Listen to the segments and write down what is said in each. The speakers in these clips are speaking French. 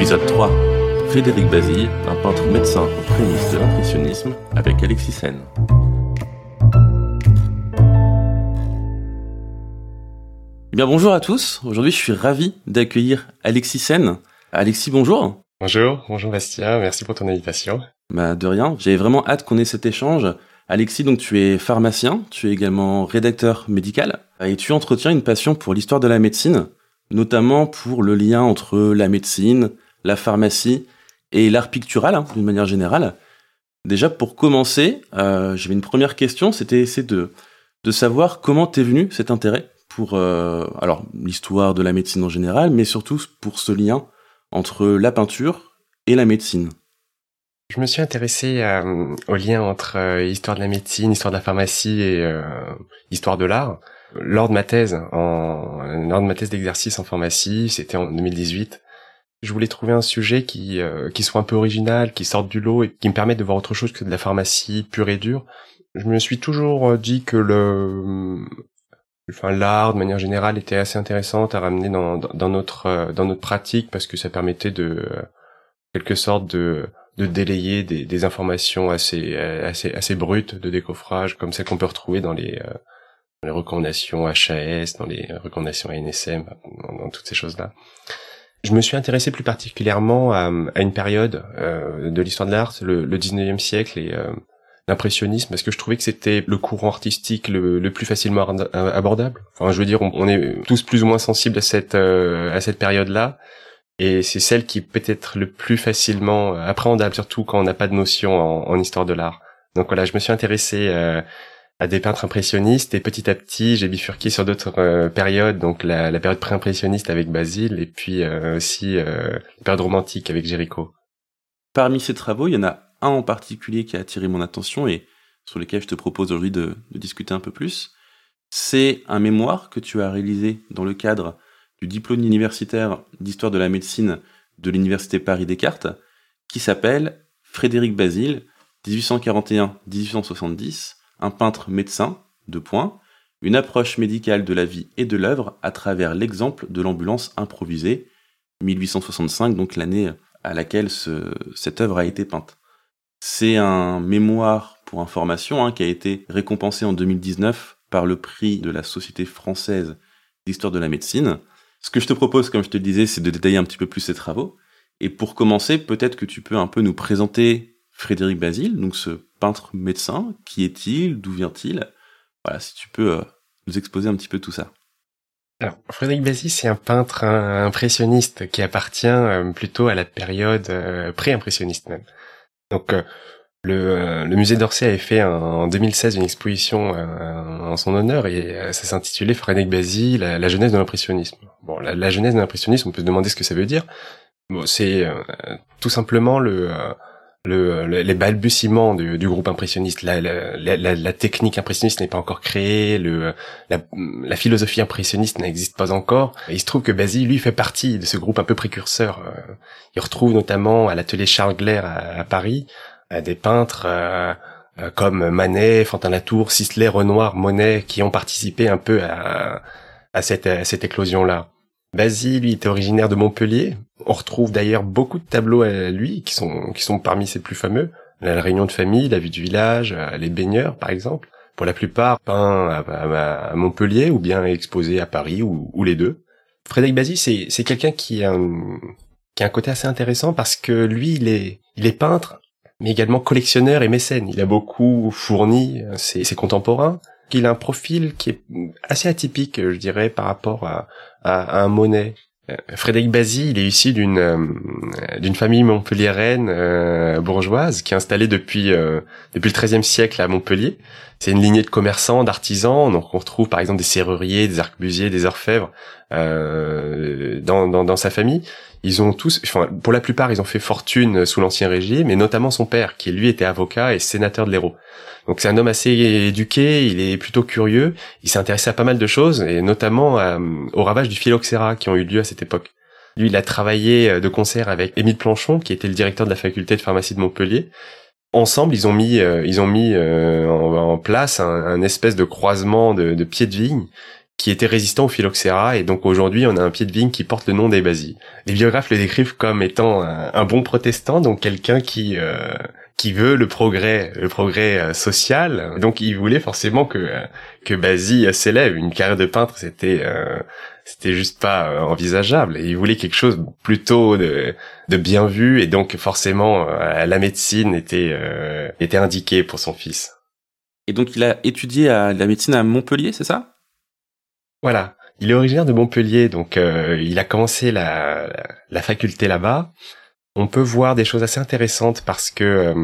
Épisode 3. Frédéric Bazille, un peintre médecin aux prémices de l'impressionnisme, avec Alexis Sen. Eh bien bonjour à tous, aujourd'hui je suis ravi d'accueillir Alexis Sen. Alexis, bonjour. Bonjour, bonjour Bastien, merci pour ton invitation. Bah de rien, j'ai vraiment hâte qu'on ait cet échange. Alexis, donc tu es pharmacien, tu es également rédacteur médical, et tu entretiens une passion pour l'histoire de la médecine, notamment pour le lien entre la médecine, la pharmacie et l'art pictural, hein, d'une manière générale. Déjà, pour commencer, euh, j'avais une première question, c'était de, de savoir comment t'es venu cet intérêt pour euh, alors l'histoire de la médecine en général, mais surtout pour ce lien entre la peinture et la médecine. Je me suis intéressé euh, au lien entre euh, histoire de la médecine, histoire de la pharmacie et euh, histoire de l'art lors de ma thèse lors de ma thèse d'exercice en pharmacie, c'était en 2018 je voulais trouver un sujet qui euh, qui soit un peu original, qui sorte du lot et qui me permette de voir autre chose que de la pharmacie pure et dure. Je me suis toujours euh, dit que le enfin l'art de manière générale était assez intéressante à ramener dans dans notre euh, dans notre pratique parce que ça permettait de quelque sorte de de délayer des, des informations assez assez assez brutes de décoffrage comme celles qu'on peut retrouver dans les les recommandations HAS, dans les recommandations ANSM, dans toutes ces choses-là. Je me suis intéressé plus particulièrement à, une période euh, de l'histoire de l'art, le, le 19e siècle et euh, l'impressionnisme, parce que je trouvais que c'était le courant artistique le, plus facilement abordable. Enfin, je veux dire, on, est tous plus ou moins sensibles à cette euh, cette période-là, et c'est celle qui peut être le plus facilement appréhendable, surtout quand on n'a pas de notion en, en histoire de l'art. Donc voilà, je me suis intéressé à des peintres impressionnistes et petit à petit j'ai bifurqué sur d'autres euh, périodes donc la, période pré-impressionniste avec Basile et puis euh, aussi euh, la période romantique avec Géricault. Parmi ces travaux, il y en a un en particulier qui a attiré mon attention et sur lequel je te propose aujourd'hui de, de, discuter un peu plus. C'est un mémoire que tu as réalisé dans le cadre du diplôme universitaire d'histoire de la médecine de l'université Paris Descartes qui s'appelle Frédéric Basile 1841-1870 un peintre médecin, de points, une approche médicale de la vie et de l'œuvre à travers l'exemple de l'ambulance improvisée, 1865, donc l'année à laquelle cette œuvre a été peinte. C'est un mémoire pour information hein, qui a été récompensé en 2019 par le prix de la Société française d'histoire de la médecine. Ce que je te propose, comme je te le disais, c'est de détailler un petit peu plus ces travaux. Et pour commencer, peut-être que tu peux un peu nous présenter Frédéric Basile, donc ce peintre médecin. Qui est-il D'où vient-il? Voilà, si tu peux euh, nous exposer un petit peu tout ça. Alors, Frédéric Basile, c'est un peintre impressionniste qui appartient euh, plutôt à la période euh, pré-impressionniste même. Donc, le, musée d'Orsay avait fait en 2016 une exposition en son honneur et ça s'intitulait Frédéric Basile, la, jeunesse de l'impressionnisme. Bon, la, jeunesse de l'impressionnisme, on peut se demander ce que ça veut dire. Bon, c'est tout simplement le le, les balbutiements du, du, groupe impressionniste, la, la, la, la technique impressionniste n'est pas encore créée, le, la, philosophie impressionniste n'existe pas encore. Il se trouve que Basile, lui, fait partie de ce groupe un peu précurseur. Euh, il retrouve notamment à l'atelier Charles Glaire à, Paris des peintres euh, euh, comme Manet, Fantin Latour, Sisley, Renoir, Monet, qui ont participé un peu à, à cette, à cette éclosion-là. Basile, lui, était originaire de Montpellier. On retrouve d'ailleurs beaucoup de tableaux à lui qui sont qui sont parmi ses plus fameux. La réunion de famille, la vue du village, euh, les baigneurs, par exemple. Pour la plupart, peints à, Montpellier ou bien exposés à Paris ou, les deux. Frédéric Basile, c'est c'est quelqu'un qui a qui a un côté assez intéressant parce que lui, il est il est peintre, mais également collectionneur et mécène. Il a beaucoup fourni euh, ses, ses contemporains qu'il a un profil qui est assez atypique, je dirais, par rapport à, à, un Monet. Frédéric Bazy, il est issu d'une d'une famille montpelliéraine bourgeoise qui est installée depuis depuis le XIIIe siècle à Montpellier. C'est une lignée de commerçants, d'artisans. Donc on retrouve par exemple des serruriers, des arquebusiers, des orfèvres dans, dans, dans sa famille. Ils ont tous, enfin, pour la plupart, ils ont fait fortune sous l'ancien régime, et notamment son père, qui lui était avocat et sénateur de l'Hérault. Donc c'est un homme assez éduqué, il est plutôt curieux, il s'est intéressé à pas mal de choses, et notamment euh, aux ravages du phylloxéra qui ont eu lieu à cette époque. Lui, il a travaillé euh, de concert avec Émile Planchon, qui était le directeur de la faculté de pharmacie de Montpellier. Ensemble, ils ont mis, euh, ils ont mis en, place un, espèce de croisement de, de pieds de vigne qui était résistant au phylloxéra et donc aujourd'hui on a un pied de vigne qui porte le nom des Les biographes le décrivent comme étant un, bon protestant, donc quelqu'un qui euh, qui veut le progrès, le progrès euh, social. Donc il voulait forcément que euh, que Basile s'élève. Une carrière de peintre c'était c'était juste pas envisageable. Il voulait quelque chose plutôt de de bien vu et donc forcément la médecine était était indiquée pour son fils. Et donc il a étudié à la médecine à Montpellier, c'est ça? Voilà. Il est originaire de Montpellier, donc euh, il a commencé la, faculté là-bas. On peut voir des choses assez intéressantes parce que euh,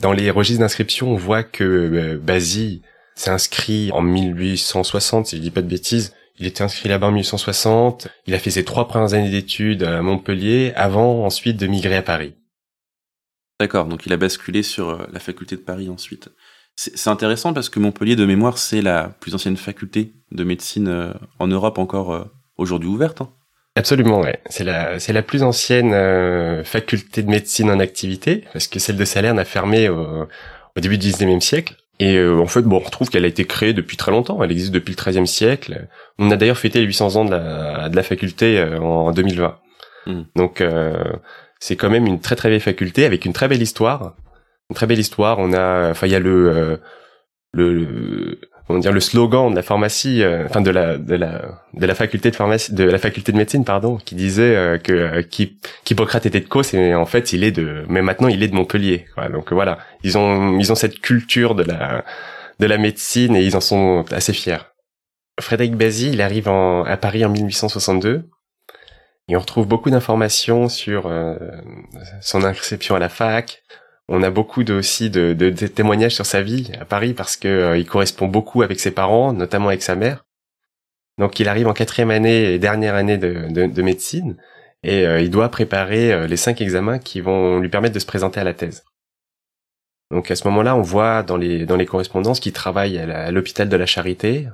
dans les registres d'inscription, on voit que euh, s'est inscrit en 1860, si je dis pas de bêtises. Il était inscrit là-bas en 1860. Il a fait ses trois premières années d'études à Montpellier avant ensuite de migrer à Paris. D'accord, donc il a basculé sur la faculté de Paris ensuite. C'est intéressant parce que Montpellier, de mémoire, c'est la plus ancienne faculté de médecine euh, en Europe encore euh, aujourd'hui ouverte. Hein. Absolument, ouais. C'est la, c'est la plus ancienne euh, faculté de médecine en activité, parce que celle de Salerne a fermé au, début du 19e siècle. Et en fait, bon, on retrouve qu'elle a été créée depuis très longtemps. Elle existe depuis le 13e siècle. On a d'ailleurs fêté les 800 ans de la, de la faculté en 2020. Hmm. Donc, c'est quand même une très très vieille faculté avec une très belle histoire une très belle histoire. On a, enfin, il y a le, euh, le, comment dire, le slogan de la pharmacie, euh, enfin de la, de la, de la faculté de pharmacie, de la faculté de médecine, pardon, qui disait euh, que qu'Hippocrate était de Cos et en fait il est de, mais maintenant il est de Montpellier. Donc voilà, ils ont, ils ont cette culture de la, de la médecine et ils en sont assez fiers. Frédéric Bazy, il arrive en, à Paris en 1862. Et on retrouve beaucoup d'informations sur son inscription à la fac, on a beaucoup de, aussi de, témoignages sur sa vie à Paris parce que euh, il correspond beaucoup avec ses parents, notamment avec sa mère. Donc il arrive en quatrième année et dernière année de, de médecine et euh, il doit préparer euh, les cinq examens qui vont lui permettre de se présenter à la thèse. Donc à ce moment-là, on voit dans les correspondances qu'il travaille à l'hôpital de la Charité.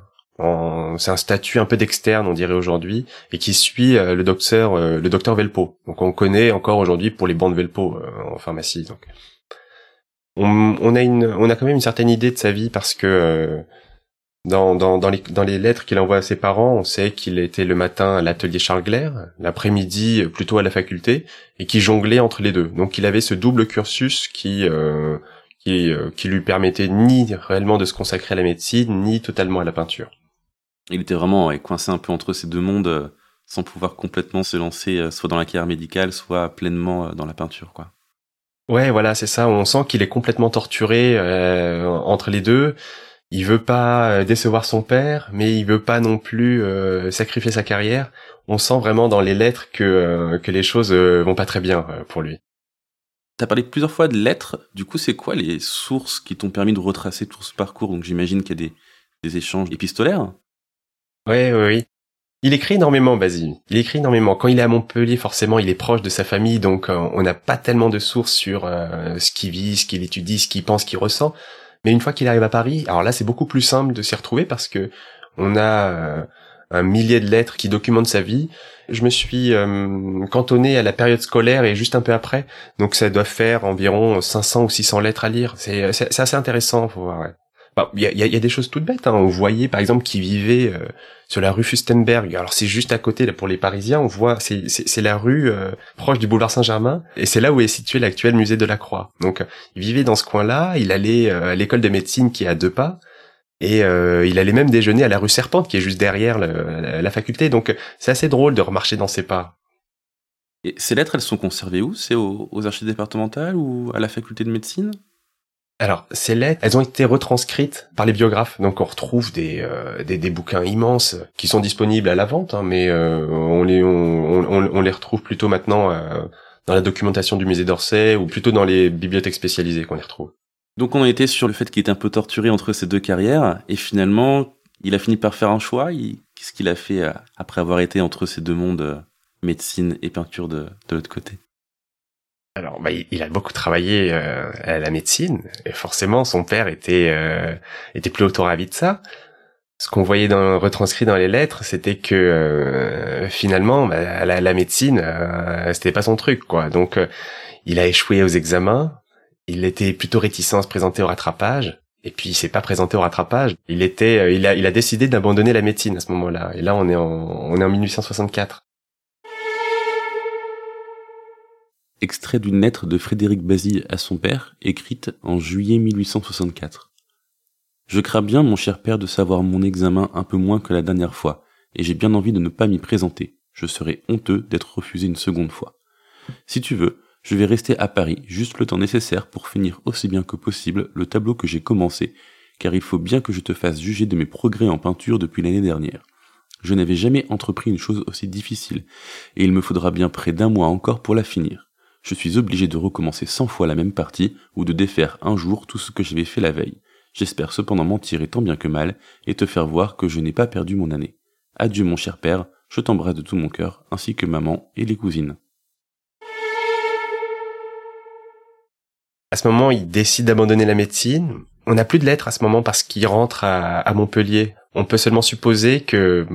C'est un statut un peu d'externe, on dirait aujourd'hui, et qui suit le docteur le docteur Velpo. Donc on connaît encore aujourd'hui pour les bandes Velpo en pharmacie. On, a une, on a quand même une certaine idée de sa vie parce que euh, dans, dans, dans, les, dans les lettres qu'il envoie à ses parents, on sait qu'il était le matin à l'atelier Charles l'après-midi plutôt à la faculté, et qu'il jonglait entre les deux. Donc il avait ce double cursus qui, euh, qui, euh, qui lui permettait ni réellement de se consacrer à la médecine, ni totalement à la peinture. Il était vraiment coincé un peu entre ces deux mondes, sans pouvoir complètement se lancer soit dans la carrière médicale, soit pleinement dans la peinture, quoi. Ouais, voilà, c'est ça. On sent qu'il est complètement torturé euh, entre les deux. Il veut pas euh, décevoir son père, mais il veut pas non plus euh, sacrifier sa carrière. On sent vraiment dans les lettres que que les choses vont pas très bien pour lui. T'as parlé plusieurs fois de lettres. Du coup, c'est quoi les sources qui t'ont permis de retracer tout ce parcours? Donc, j'imagine qu'il y a des, des échanges épistolaires. Ouais, oui, oui. Il écrit énormément, Basile. Il écrit énormément. Quand il est à Montpellier, forcément, il est proche de sa famille, donc euh, on n'a pas tellement de sources sur euh, ce qu'il vit, ce qu'il étudie, ce qu'il pense, ce qu'il ressent. Mais une fois qu'il arrive à Paris, alors là, c'est beaucoup plus simple de s'y retrouver parce que on a euh, un millier de lettres qui documentent sa vie. Je me suis cantonné à la période scolaire et juste un peu après, donc ça doit faire environ 500 ou 600 lettres à lire. C'est assez intéressant, faut voir. Il y, a, y, a, des choses toutes bêtes. Hein. On voyait par exemple qu'il vivait euh, sur la rue Fustenberg. Alors c'est juste à côté là, pour les Parisiens. On voit c'est la rue euh, proche du boulevard Saint-Germain et c'est là où est situé l'actuel musée de la Croix. Donc il vivait dans ce coin-là. Il allait euh, à l'école de médecine qui est à deux pas. Et il allait même déjeuner à la rue Serpente, qui est juste derrière la, faculté. Donc c'est assez drôle de remarcher dans ses pas. Et ces lettres, elles sont conservées où? C'est aux, aux archives départementales ou à la faculté de médecine? Alors, ces lettres, elles ont été retranscrites par les biographes. Donc, on retrouve des, euh, des, bouquins immenses qui sont disponibles à la vente, hein, mais euh, on, les, on, les retrouve plutôt maintenant euh, dans la documentation du musée d'Orsay ou plutôt dans les bibliothèques spécialisées qu'on les retrouve. Donc, on été sur le fait qu'il était un peu torturé entre ces deux carrières, et finalement, il a fini par faire un choix. Qu'est-ce qu'il a fait après avoir été entre ces deux mondes, médecine et peinture de, de l'autre côté? Alors, bah, il a beaucoup travaillé euh, à la médecine, et forcément, son père était euh, était plutôt ravi de ça. Ce qu'on voyait dans, retranscrit dans les lettres, c'était que euh, finalement, bah, la, la, médecine, euh, c'était pas son truc, quoi. Donc, il a échoué aux examens. Il était plutôt réticent à se présenter au rattrapage. Et puis il s'est pas présenté au rattrapage. Il était, il a, il a décidé d'abandonner la médecine à ce moment-là. Et là, on est en, on est en 1864. Extrait d'une lettre de Frédéric Basile à son père, écrite en juillet 1864. Je crains bien, mon cher père, de savoir mon examen un peu moins que la dernière fois, et j'ai bien envie de ne pas m'y présenter. Je serais honteux d'être refusé une seconde fois. Si tu veux, je vais rester à Paris juste le temps nécessaire pour finir aussi bien que possible le tableau que j'ai commencé, car il faut bien que je te fasse juger de mes progrès en peinture depuis l'année dernière. Je n'avais jamais entrepris une chose aussi difficile, et il me faudra bien près d'un mois encore pour la finir je suis obligé de recommencer cent fois la même partie ou de défaire un jour tout ce que j'avais fait la veille. J'espère cependant m'en tirer tant bien que mal et te faire voir que je n'ai pas perdu mon année. Adieu mon cher père, je t'embrasse de tout mon cœur, ainsi que maman et les cousines. À ce moment, il décide d'abandonner la médecine. On n'a plus de lettres à ce moment parce qu'il rentre à, à Montpellier. On peut seulement supposer que,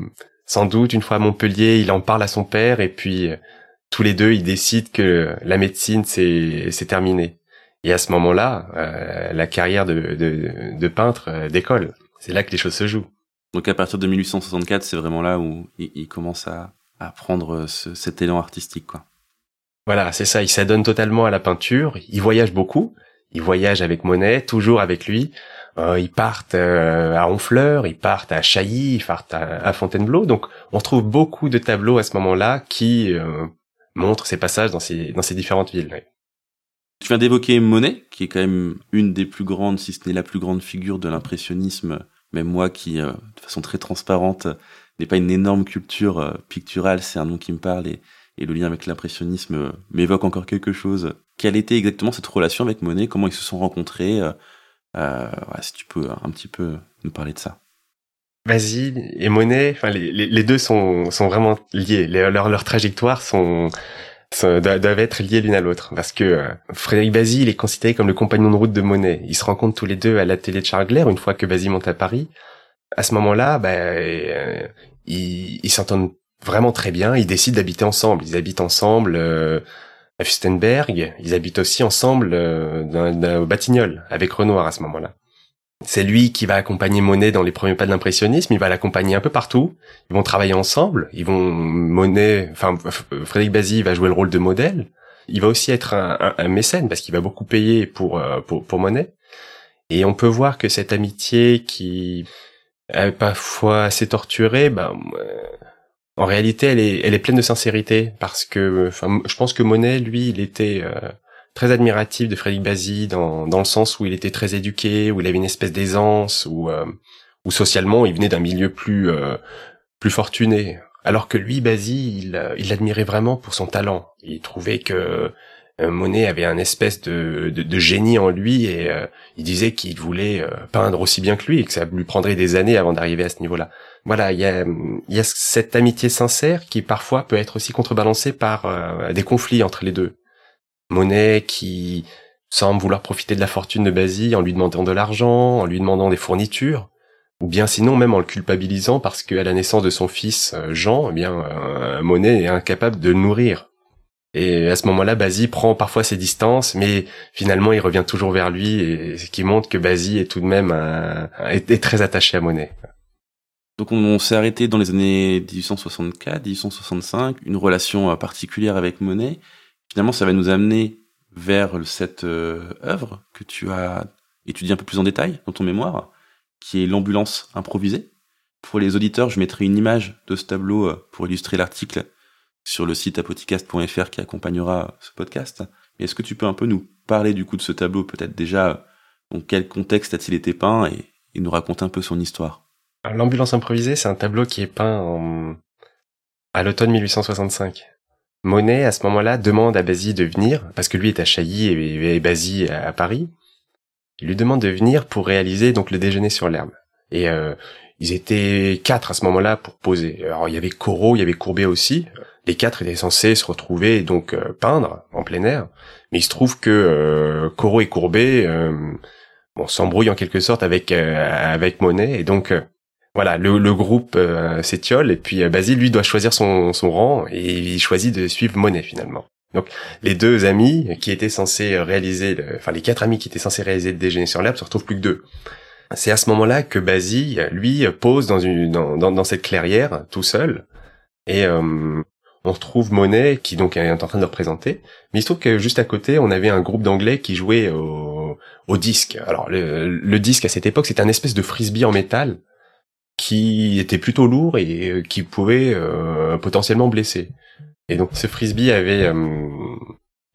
sans doute, une fois à Montpellier, il en parle à son père et puis tous les deux, ils décident que la médecine, c'est, c'est terminé. Et à ce moment-là, euh, la carrière de, de, peintre euh, décolle. C'est là que les choses se jouent. Donc à partir de 1864, c'est vraiment là où il, commence à, à prendre cet élan artistique, quoi. Voilà, c'est ça. Il s'adonne totalement à la peinture. Il voyage beaucoup. Il voyage avec Monet, toujours avec lui. Euh, ils partent à Honfleur, ils partent à Chailly, ils partent à, Fontainebleau. Donc on trouve beaucoup de tableaux à ce moment-là qui montre ses passages dans ces, dans ces différentes villes. Tu viens d'évoquer Monet, qui est quand même une des plus grandes, si ce n'est la plus grande figure de l'impressionnisme, même moi qui, euh, de façon très transparente, n'est pas une énorme culture euh, picturale, c'est un nom qui me parle et, le lien avec l'impressionnisme euh, m'évoque encore quelque chose. Quelle était exactement cette relation avec Monet? Comment ils se sont rencontrés? Euh, Si tu peux un petit peu nous parler de ça. Basile et Monet, enfin les, deux sont, sont vraiment liés. Leurs leur, trajectoires sont, doivent être liées l'une à l'autre parce que euh, Frédéric Basile est considéré comme le compagnon de route de Monet. Ils se rencontrent tous les deux à l'atelier de Charles Glaire une fois que Basile monte à Paris. À ce moment-là, bah, euh, ils, s'entendent vraiment très bien. Ils décident d'habiter ensemble. Ils habitent ensemble euh, à Fustenberg. Ils habitent aussi ensemble dans, au Batignolles avec Renoir à ce moment-là. C'est lui qui va accompagner Monet dans les premiers pas de l'impressionnisme. Il va l'accompagner un peu partout. Ils vont travailler ensemble. Ils vont Monet, enfin Frédéric Bazy va jouer le rôle de modèle. Il va aussi être un, mécène parce qu'il va beaucoup payer pour, euh, pour pour Monet. Et on peut voir que cette amitié qui est parfois assez torturée, ben, euh, en réalité, elle est, elle est pleine de sincérité parce que, enfin, je pense que Monet, lui, il était euh, très admiratif de Frédéric Bazy dans, dans le sens où il était très éduqué, où il avait une espèce d'aisance, où, euh, où socialement il venait d'un milieu plus euh, plus fortuné. Alors que lui, Bazy, il, euh, il l'admirait vraiment pour son talent. Il trouvait que Monet avait un espèce de, de, génie en lui et il disait qu'il voulait peindre aussi bien que lui et que ça lui prendrait des années avant d'arriver à ce niveau-là. Voilà, il y a, y a cette amitié sincère qui parfois peut être aussi contrebalancée par des conflits entre les deux. Monet qui semble vouloir profiter de la fortune de Basile en lui demandant de l'argent, en lui demandant des fournitures, ou bien sinon même en le culpabilisant parce qu'à la naissance de son fils euh, Jean, eh bien euh, Monet est incapable de le nourrir. Et à ce moment-là, Basile prend parfois ses distances, mais finalement il revient toujours vers lui, ce qui montre que Basile est tout de même très attaché à Monet. Donc on, s'est arrêté dans les années 1864, 1865, une relation euh, particulière avec Monet finalement, ça va nous amener vers cette euh, œuvre que tu as étudiée un peu plus en détail dans ton mémoire, qui est l'ambulance improvisée. Pour les auditeurs, je mettrai une image de ce tableau euh, pour illustrer l'article sur le site apothicaste.fr qui accompagnera ce podcast. Est-ce que tu peux un peu nous parler du coup de ce tableau, peut-être déjà Dans quel contexte a-t-il été peint et, nous raconte un peu son histoire? L'ambulance improvisée, c'est un tableau qui est peint à l'automne 1865. Monet, à ce moment-là, demande à Basile de venir, parce que lui est à Chailly et, Basile à Paris. Il lui demande de venir pour réaliser donc le déjeuner sur l'herbe. Et euh, ils étaient quatre à ce moment-là pour poser. Alors il y avait Corot, il y avait Courbet aussi. Les quatre étaient censés se retrouver et donc euh, peindre en plein air. Mais il se trouve que euh, Corot et Courbet euh, bon, s'embrouillent en quelque sorte avec avec Monet et donc voilà le, le groupe s'étiole et puis Basile lui doit choisir son, son rang et il choisit de suivre Monet finalement. Donc les deux amis qui étaient censés réaliser, enfin les quatre amis qui étaient censés réaliser le déjeuner sur l'herbe se retrouvent plus que deux. C'est à ce moment-là que Basile, lui, pose dans, une, dans, dans, cette clairière, tout seul, et euh, on retrouve Monet, qui donc est en train de le représenter, mais il se trouve que juste à côté, on avait un groupe d'anglais qui jouait au, au disque. Alors le, le disque à cette époque, c'était un espèce de frisbee en métal, qui était plutôt lourd et euh, qui pouvait euh, potentiellement blesser. Et donc ce frisbee avait euh,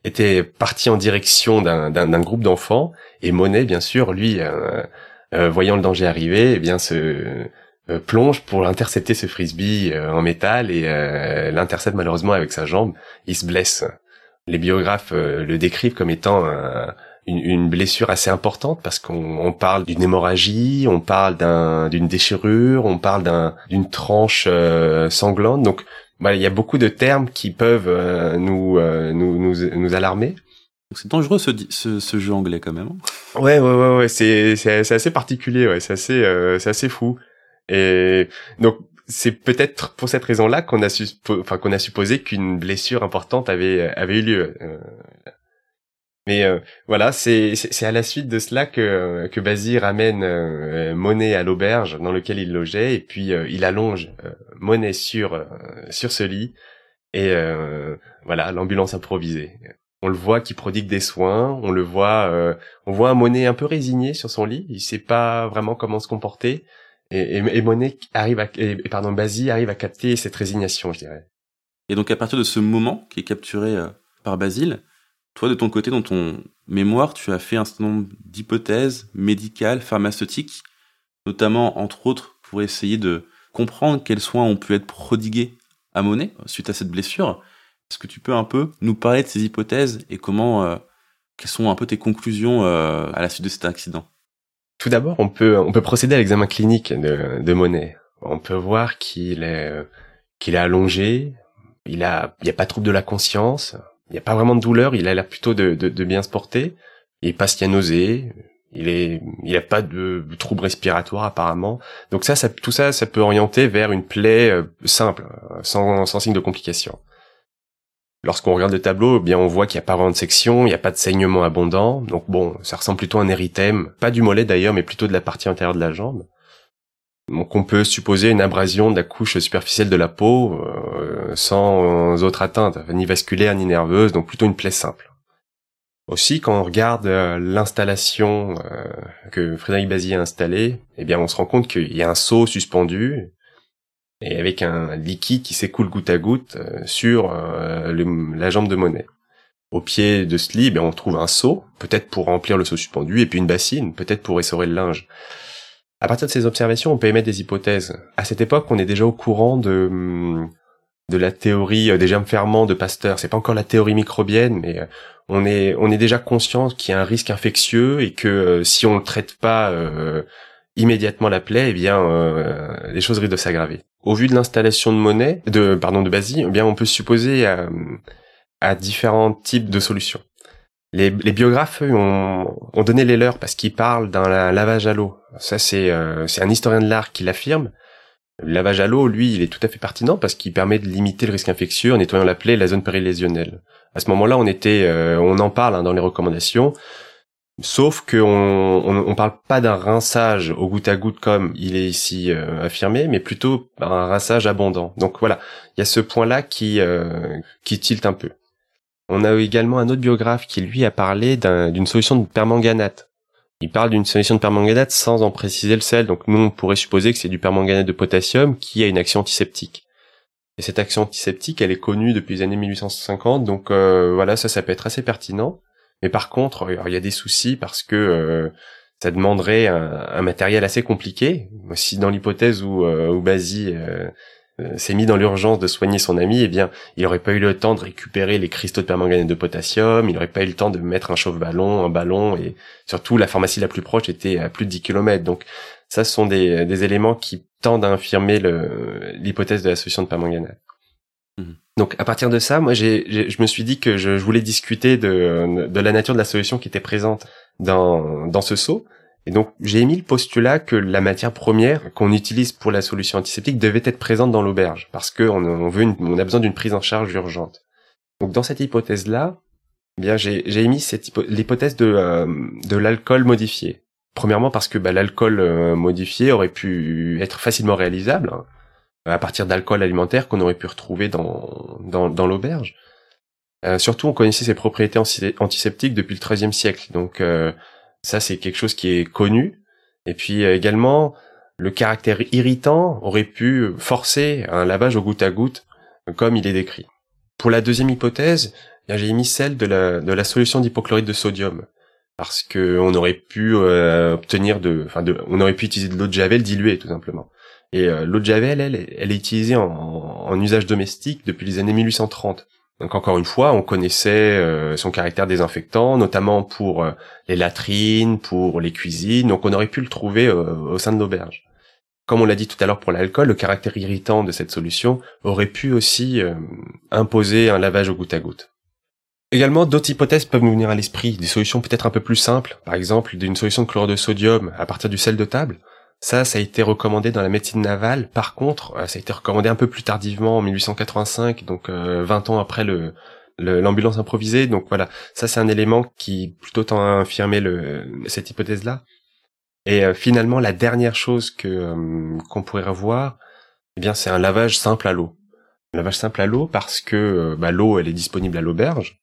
été parti en direction d'un groupe d'enfants et Monet, bien sûr, lui, euh, voyant le danger arriver, eh bien se euh, plonge pour intercepter ce frisbee euh, en métal et l'intercepte malheureusement avec sa jambe. Il se blesse. Les biographes le décrivent comme étant une, blessure assez importante parce qu'on parle d'une hémorragie, on parle d'une déchirure, on parle d'une tranche sanglante. Donc voilà, il y a beaucoup de termes qui peuvent nous, nous, nous, nous alarmer. C'est dangereux ce, ce, ce, jeu anglais quand même. Hein. Ouais, ouais, ouais, ouais. C'est, c'est, assez particulier, ouais. C'est assez, euh, c'est assez fou. Et donc, c'est peut-être pour cette raison-là qu'on a, enfin, qu'on a supposé qu'une blessure importante avait, avait eu lieu. Euh. Mais euh, voilà, c'est, à la suite de cela que, que Basile ramène euh, Monet à l'auberge dans lequel il logeait, et puis il allonge Monet sur, sur ce lit, et voilà, l'ambulance improvisée on le voit qui prodigue des soins, on le voit, euh, on voit Monet un peu résigné sur son lit, il sait pas vraiment comment se comporter, et, et, Monet arrive à, et, pardon, Basile arrive à capter cette résignation, je dirais. Et donc à partir de ce moment qui est capturé euh, par Basile, toi de ton côté, dans ton mémoire, tu as fait un certain nombre d'hypothèses médicales, pharmaceutiques, notamment entre autres pour essayer de comprendre quels soins ont pu être prodigués à Monet suite à cette blessure. Est-ce que tu peux un peu nous parler de ces hypothèses et comment, euh, quelles sont un peu tes conclusions euh, à la suite de cet accident? Tout d'abord, on peut procéder à l'examen clinique de, Monet. On peut voir qu'il est euh, allongé, il il y a pas de trouble de la conscience, il n'y a pas vraiment de douleur, il a l'air plutôt de, bien se porter, il y a nausée, il est il a pas de trouble respiratoire apparemment. Donc ça, ça tout ça ça peut orienter vers une plaie simple, sans sans signe de complication. Lorsqu'on regarde le tableau, eh bien on voit qu'il n'y a pas vraiment de section, il n'y a pas de saignement abondant, donc bon, ça ressemble plutôt à un érythème, pas du mollet d'ailleurs, mais plutôt de la partie intérieure de la jambe. Donc on peut supposer une abrasion de la couche superficielle de la peau, euh, sans autre atteinte, ni vasculaire ni nerveuse, donc plutôt une plaie simple. Aussi, quand on regarde euh, l'installation euh, que Frédéric Bazier a installée, eh bien on se rend compte qu'il y a un seau suspendu, et avec un liquide qui s'écoule goutte à goutte euh, sur euh, la jambe de Monet. Au pied de ce lit, ben, on trouve un seau, peut-être pour remplir le seau suspendu, et puis une bassine, peut-être pour essorer le linge. À partir de ces observations, on peut émettre des hypothèses. À cette époque, on est déjà au courant de de la théorie euh, des germes ferments de Pasteur. C'est pas encore la théorie microbienne, mais on est on est déjà conscient qu'il y a un risque infectieux et que si on ne traite pas immédiatement la plaie, eh bien, euh, les choses risquent de s'aggraver. Au vu de l'installation de monnaie, de pardon, de Basile, eh bien, on peut supposer à différents types de solutions. Les, les biographes ont, donné les leurs parce qu'ils parlent d'un lavage à l'eau. Ça, c'est euh, c'est un historien de l'art qui l'affirme. Le lavage à l'eau, lui, il est tout à fait pertinent parce qu'il permet de limiter le risque infectieux en nettoyant la plaie la zone périlésionnelle. À ce moment-là, on était, euh, on en parle hein, dans les recommandations. Sauf qu'on on, on, parle pas d'un rinçage au goutte à goutte comme il est ici euh, affirmé, mais plutôt un rinçage abondant. Donc voilà, il y a ce point-là qui euh, qui tilte un peu. On a également un autre biographe qui lui a parlé d'une solution de permanganate. Il parle d'une solution de permanganate sans en préciser le sel. Donc nous on pourrait supposer que c'est du permanganate de potassium qui a une action antiseptique. Et cette action antiseptique, elle est connue depuis les années 1850, donc euh, voilà, ça, ça peut être assez pertinent. Mais par contre, il y a des soucis parce que euh, ça demanderait un, matériel assez compliqué. Si dans l'hypothèse où, euh, où Basi euh, s'est mis dans l'urgence de soigner son ami, eh bien, il n'aurait pas eu le temps de récupérer les cristaux de permanganate de potassium, il n'aurait pas eu le temps de mettre un chauffe-ballon, un ballon, et surtout la pharmacie la plus proche était à plus de 10 km. Donc, ça, ce sont des, des éléments qui tendent à infirmer l'hypothèse de la solution de permanganate. Mhm. Donc à partir de ça, moi j'ai, je me suis dit que je, je, voulais discuter de, de la nature de la solution qui était présente dans, dans ce seau. Et donc j'ai émis le postulat que la matière première qu'on utilise pour la solution antiseptique devait être présente dans l'auberge parce que on, a besoin d'une prise en charge urgente. Donc dans cette hypothèse là, eh bien j'ai, j'ai émis cette l'hypothèse de, euh, de l'alcool modifié. Premièrement parce que bah, l'alcool euh, modifié aurait pu être facilement réalisable. Hein à partir d'alcool alimentaire qu'on aurait pu retrouver dans, dans, dans l'auberge. Euh, surtout, on connaissait ses propriétés antiseptiques depuis le XIIIe siècle, donc euh, ça c'est quelque chose qui est connu. Et puis euh, également, le caractère irritant aurait pu forcer un lavage au goutte à goutte, comme il est décrit. Pour la deuxième hypothèse, j'ai mis celle de la, solution d'hypochlorite de sodium, parce que on aurait pu obtenir de, enfin, on aurait pu utiliser de l'eau de javel diluée tout simplement. Et euh, l'eau de javel, elle, elle est utilisée en, en, usage domestique depuis les années 1830. Donc encore une fois, on connaissait euh, son caractère désinfectant, notamment pour euh, les latrines, pour les cuisines. Donc on aurait pu le trouver au sein de l'auberge. Comme on l'a dit tout à l'heure pour l'alcool, le caractère irritant de cette solution aurait pu aussi imposer un lavage au goutte à goutte. Également, d'autres hypothèses peuvent nous venir à l'esprit, des solutions peut-être un peu plus simples, par exemple d'une solution de chlorure de sodium à partir du sel de table, ça, ça a été recommandé dans la médecine navale. Par contre, euh, ça a été recommandé un peu plus tardivement, en 1885, donc 20 euh, ans après le l'ambulance improvisée. Donc voilà, ça c'est un élément qui plutôt tend à infirmer cette hypothèse-là. Et euh, finalement, la dernière chose que qu'on pourrait revoir, eh bien, c'est un lavage simple à l'eau. Un lavage simple à l'eau parce que bah, l'eau, elle est disponible à l'auberge.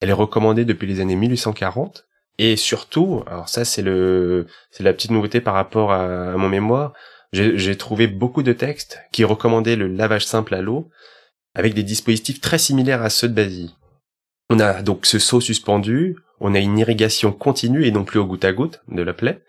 Elle est recommandée depuis les années 1840 et surtout, alors ça c'est le c'est la petite nouveauté par rapport à, mon mémoire, j'ai trouvé beaucoup de textes qui recommandaient le lavage simple à l'eau avec des dispositifs très similaires à ceux de Basie. On a donc ce seau suspendu, on a une irrigation continue et non plus au goutte à goutte de la plaie.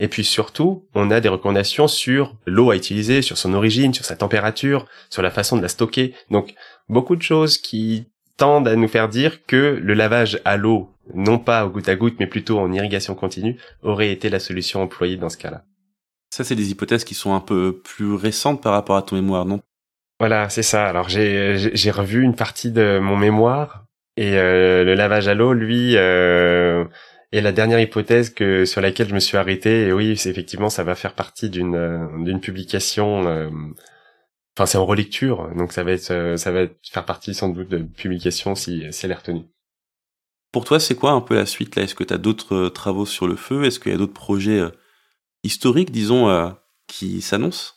Et puis surtout, on a des recommandations sur l'eau à utiliser, sur son origine, sur sa température, sur la façon de la stocker. Donc beaucoup de choses qui tendent à nous faire dire que le lavage à l'eau, non pas au goutte à goutte, mais plutôt en irrigation continue, aurait été la solution employée dans ce cas-là. Ça, c'est des hypothèses qui sont un peu plus récentes par rapport à ton mémoire, non? Voilà, c'est ça. Alors j'ai revu une partie de mon mémoire et euh, le lavage à l'eau, lui, euh, est la dernière hypothèse que sur laquelle je me suis arrêté. Et oui, effectivement, ça va faire partie d'une euh, d'une publication Enfin, c'est en relecture, donc ça va être, euh, ça va faire partie sans doute de publication si, si elle est retenue. Pour toi, c'est quoi un peu la suite là? Est-ce que tu as d'autres euh, travaux sur le feu? Est-ce qu'il y a d'autres projets euh, historiques, disons, qui s'annoncent?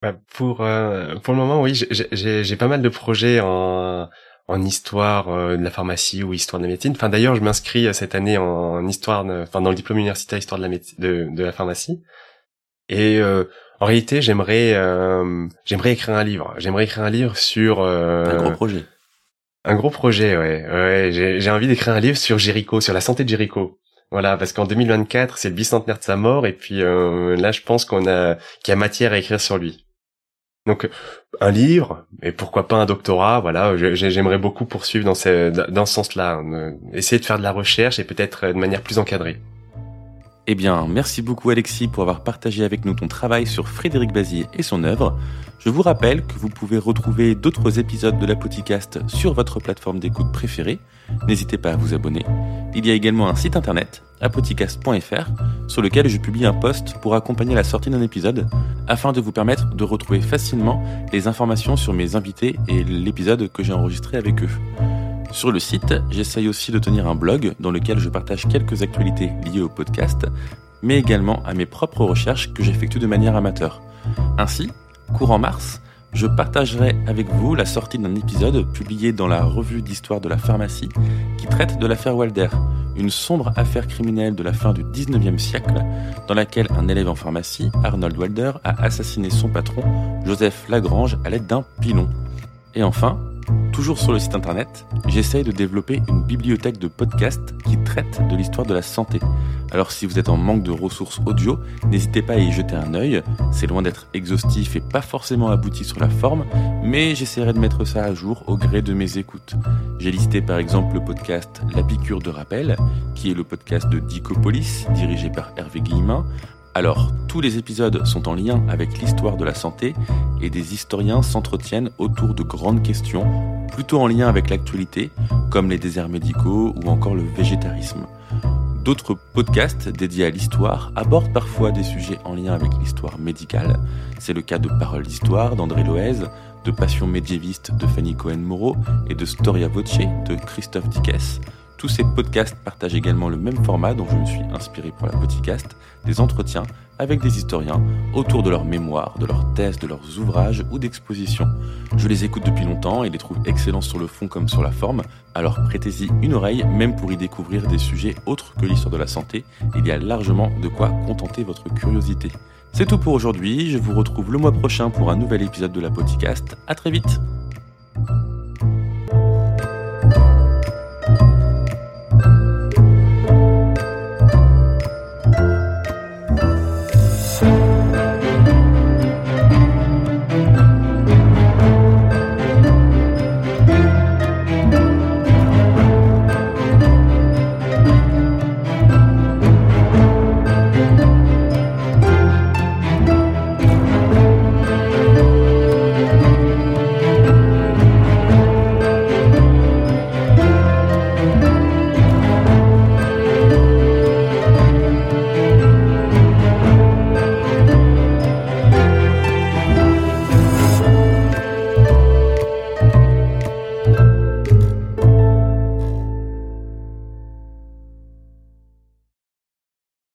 Bah, pour pour le moment, oui, j'ai pas mal de projets en en histoire de la pharmacie ou histoire de la médecine. Enfin, d'ailleurs, je m'inscris cette année en, histoire, enfin dans le diplôme universitaire histoire de la de, de la pharmacie. Et en réalité, j'aimerais euh, j'aimerais écrire un livre. J'aimerais écrire un livre sur euh, un gros projet. Un gros projet, ouais. ouais j'ai envie d'écrire un livre sur Jericho, sur la santé de Jericho. Voilà, parce qu'en 2024, c'est le bicentenaire de sa mort, et puis euh, là, je pense qu'on a qu'il y a matière à écrire sur lui. Donc, un livre, et pourquoi pas un doctorat, voilà, j'aimerais beaucoup poursuivre dans ce, dans ce sens-là, essayer de faire de la recherche et peut-être de manière plus encadrée. Eh bien, merci beaucoup Alexis pour avoir partagé avec nous ton travail sur Frédéric Bazier et son œuvre. Je vous rappelle que vous pouvez retrouver d'autres épisodes de la sur votre plateforme d'écoute préférée. N'hésitez pas à vous abonner. Il y a également un site internet, apodcast.fr, sur lequel je publie un post pour accompagner la sortie d'un épisode, afin de vous permettre de retrouver facilement les informations sur mes invités et l'épisode que j'ai enregistré avec eux. Sur le site, j'essaye aussi de tenir un blog dans lequel je partage quelques actualités liées au podcast, mais également à mes propres recherches que j'effectue de manière amateur. Ainsi, courant mars, je partagerai avec vous la sortie d'un épisode publié dans la revue d'histoire de la pharmacie qui traite de l'affaire Walder, une sombre affaire criminelle de la fin du 19e siècle dans laquelle un élève en pharmacie, Arnold Walder, a assassiné son patron, Joseph Lagrange, à l'aide d'un pilon. Et enfin, Toujours sur le site internet, j'essaye de développer une bibliothèque de podcasts qui traite de l'histoire de la santé. Alors si vous êtes en manque de ressources audio, n'hésitez pas à y jeter un œil. C'est loin d'être exhaustif et pas forcément abouti sur la forme, mais j'essaierai de mettre ça à jour au gré de mes écoutes. J'ai listé par exemple le podcast La piqûre de rappel, qui est le podcast de Dicopolis, dirigé par Hervé Guillemin, alors, tous les épisodes sont en lien avec l'histoire de la santé et des historiens s'entretiennent autour de grandes questions, plutôt en lien avec l'actualité, comme les déserts médicaux ou encore le végétarisme. D'autres podcasts dédiés à l'histoire abordent parfois des sujets en lien avec l'histoire médicale. C'est le cas de Paroles d'Histoire d'André Loez, de Passion médiéviste de Fanny Cohen-Moreau et de Storia Voce de Christophe Dickès. Tous ces podcasts partagent également le même format dont je me suis inspiré pour la podcast, des entretiens avec des historiens autour de leur mémoire, de leurs thèses, de leurs ouvrages ou d'expositions. Je les écoute depuis longtemps et les trouve excellents sur le fond comme sur la forme, alors prêtez-y une oreille même pour y découvrir des sujets autres que l'histoire de la santé, il y a largement de quoi contenter votre curiosité. C'est tout pour aujourd'hui, je vous retrouve le mois prochain pour un nouvel épisode de la podcast, à très vite